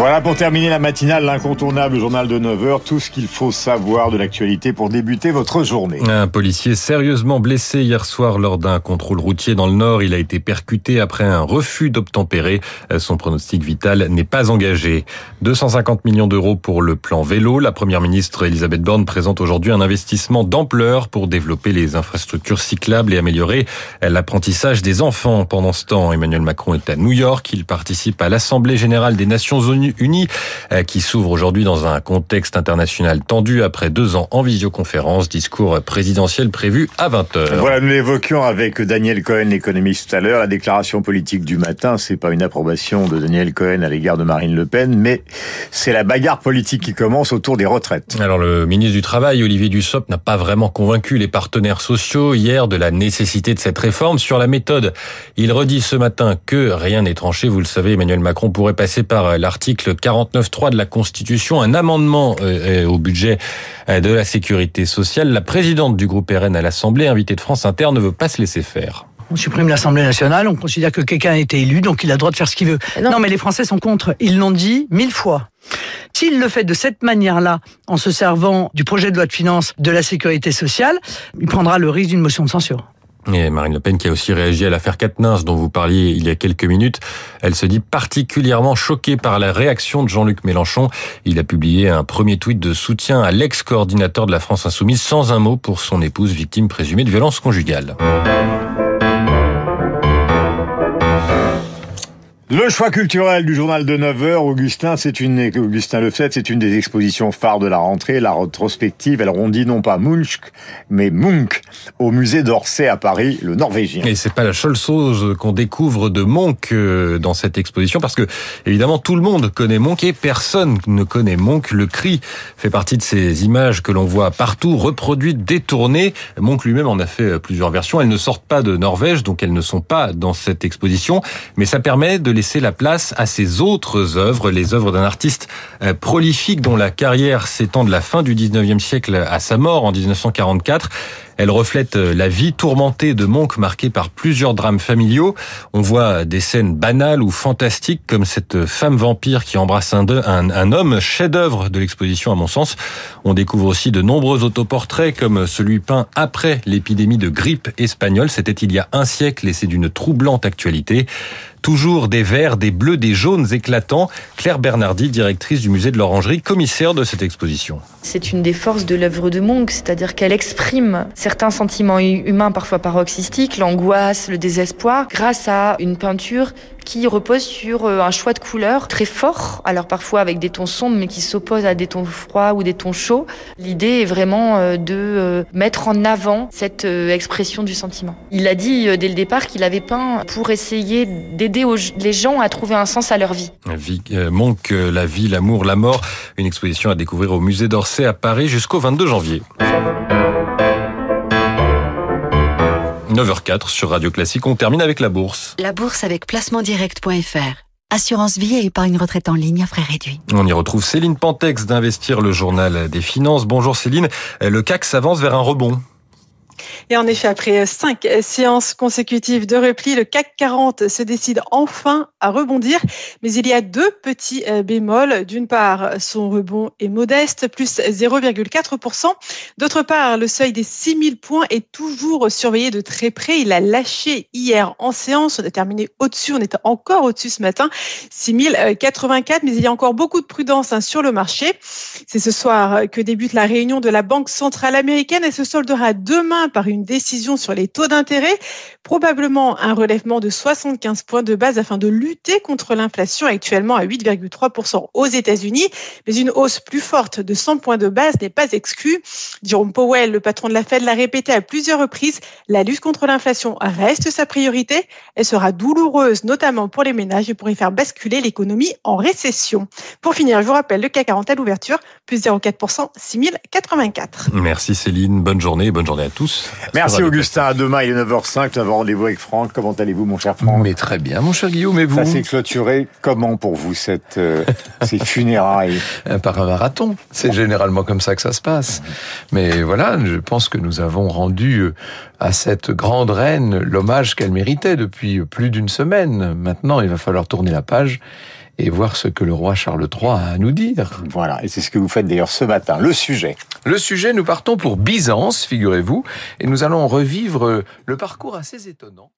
Voilà pour terminer la matinale, l'incontournable journal de 9h, tout ce qu'il faut savoir de l'actualité pour débuter votre journée. Un policier sérieusement blessé hier soir lors d'un contrôle routier dans le Nord. Il a été percuté après un refus d'obtempérer. Son pronostic vital n'est pas engagé. 250 millions d'euros pour le plan vélo. La première ministre Elisabeth Borne présente aujourd'hui un investissement d'ampleur pour développer les infrastructures cyclables et améliorer l'apprentissage des enfants. Pendant ce temps, Emmanuel Macron est à New York. Il participe à l'Assemblée générale des Nations Unies Unis, euh, qui s'ouvre aujourd'hui dans un contexte international tendu après deux ans en visioconférence. Discours présidentiel prévu à 20h. Voilà, nous l'évoquions avec Daniel Cohen, l'économiste tout à l'heure. La déclaration politique du matin, c'est pas une approbation de Daniel Cohen à l'égard de Marine Le Pen, mais c'est la bagarre politique qui commence autour des retraites. Alors le ministre du Travail, Olivier Dussopt, n'a pas vraiment convaincu les partenaires sociaux hier de la nécessité de cette réforme. Sur la méthode, il redit ce matin que rien n'est tranché. Vous le savez, Emmanuel Macron pourrait passer par l'article 49.3 de la Constitution, un amendement euh, euh, au budget euh, de la sécurité sociale. La présidente du groupe RN à l'Assemblée, invitée de France Inter, ne veut pas se laisser faire. On supprime l'Assemblée nationale, on considère que quelqu'un a été élu, donc il a le droit de faire ce qu'il veut. Non. non. mais les Français sont contre. Ils l'ont dit mille fois. S'il le fait de cette manière-là, en se servant du projet de loi de finances de la sécurité sociale, il prendra le risque d'une motion de censure. Et Marine Le Pen qui a aussi réagi à l'affaire Katnins dont vous parliez il y a quelques minutes. Elle se dit particulièrement choquée par la réaction de Jean-Luc Mélenchon. Il a publié un premier tweet de soutien à l'ex-coordinateur de la France Insoumise sans un mot pour son épouse victime présumée de violence conjugale. Le choix culturel du journal de 9h, Augustin, c'est une, Augustin Lefebvre, c'est une des expositions phares de la rentrée, la rétrospective. Alors on dit non pas Munch, mais Munch, au musée d'Orsay à Paris, le Norvégien. Et c'est pas la seule chose qu'on découvre de Munch euh, dans cette exposition, parce que évidemment tout le monde connaît Munch et personne ne connaît Munch. Le cri fait partie de ces images que l'on voit partout, reproduites, détournées. Munch lui-même en a fait plusieurs versions. Elles ne sortent pas de Norvège, donc elles ne sont pas dans cette exposition, mais ça permet de laisser la place à ses autres œuvres, les œuvres d'un artiste euh, prolifique dont la carrière s'étend de la fin du 19e siècle à sa mort en 1944. Elle reflète euh, la vie tourmentée de Monk marquée par plusieurs drames familiaux. On voit des scènes banales ou fantastiques comme cette femme vampire qui embrasse un, un, un homme, chef-d'œuvre de l'exposition à mon sens. On découvre aussi de nombreux autoportraits comme celui peint après l'épidémie de grippe espagnole. C'était il y a un siècle et c'est d'une troublante actualité. Toujours des verts, des bleus, des jaunes éclatants. Claire Bernardi, directrice du musée de l'Orangerie, commissaire de cette exposition. C'est une des forces de l'œuvre de Monk, c'est-à-dire qu'elle exprime certains sentiments humains parfois paroxystiques, l'angoisse, le désespoir, grâce à une peinture qui repose sur euh, un choix de couleurs très fort, alors parfois avec des tons sombres mais qui s'opposent à des tons froids ou des tons chauds. L'idée est vraiment euh, de euh, mettre en avant cette expression du sentiment. Il a dit dès le départ qu'il avait peint pour essayer d'aider les gens à trouver un sens à leur vie. vie la vie, l'amour, la mort, une exposition à découvrir au musée d'Orsay à Paris jusqu'au 22 janvier. 9h04 sur Radio Classique. On termine avec la bourse. La bourse avec placementdirect.fr. Assurance vie et épargne retraite en ligne à frais réduits. On y retrouve Céline Pantex d'Investir le journal des finances. Bonjour Céline. Le CAC s'avance vers un rebond. Et en effet, après cinq séances consécutives de repli, le CAC 40 se décide enfin à rebondir. Mais il y a deux petits euh, bémols. D'une part, son rebond est modeste, plus 0,4%. D'autre part, le seuil des 6000 points est toujours surveillé de très près. Il a lâché hier en séance. On a terminé au-dessus. On était encore au-dessus ce matin. 6084. Mais il y a encore beaucoup de prudence hein, sur le marché. C'est ce soir que débute la réunion de la Banque centrale américaine. Elle se soldera demain par une décision sur les taux d'intérêt, probablement un relèvement de 75 points de base afin de lutter contre l'inflation actuellement à 8,3% aux États-Unis, mais une hausse plus forte de 100 points de base n'est pas exclue. Jerome Powell, le patron de la Fed, l'a répété à plusieurs reprises, la lutte contre l'inflation reste sa priorité. Elle sera douloureuse, notamment pour les ménages et pourrait faire basculer l'économie en récession. Pour finir, je vous rappelle le CAC 40 à l'ouverture, plus 0,4%, 6084. Merci Céline, bonne journée, bonne journée à tous. Merci Augustin, à demain il est 9h05, nous avons rendez-vous avec Franck. Comment allez-vous mon cher Franck? Mais très bien mon cher Guillaume, et vous? Ça s'est clôturé comment pour vous cette, euh, ces funérailles? Par un marathon, c'est généralement comme ça que ça se passe. Mais voilà, je pense que nous avons rendu euh, à cette grande reine l'hommage qu'elle méritait depuis plus d'une semaine. Maintenant, il va falloir tourner la page et voir ce que le roi Charles III a à nous dire. Voilà, et c'est ce que vous faites d'ailleurs ce matin. Le sujet. Le sujet, nous partons pour Byzance, figurez-vous, et nous allons revivre le parcours assez étonnant.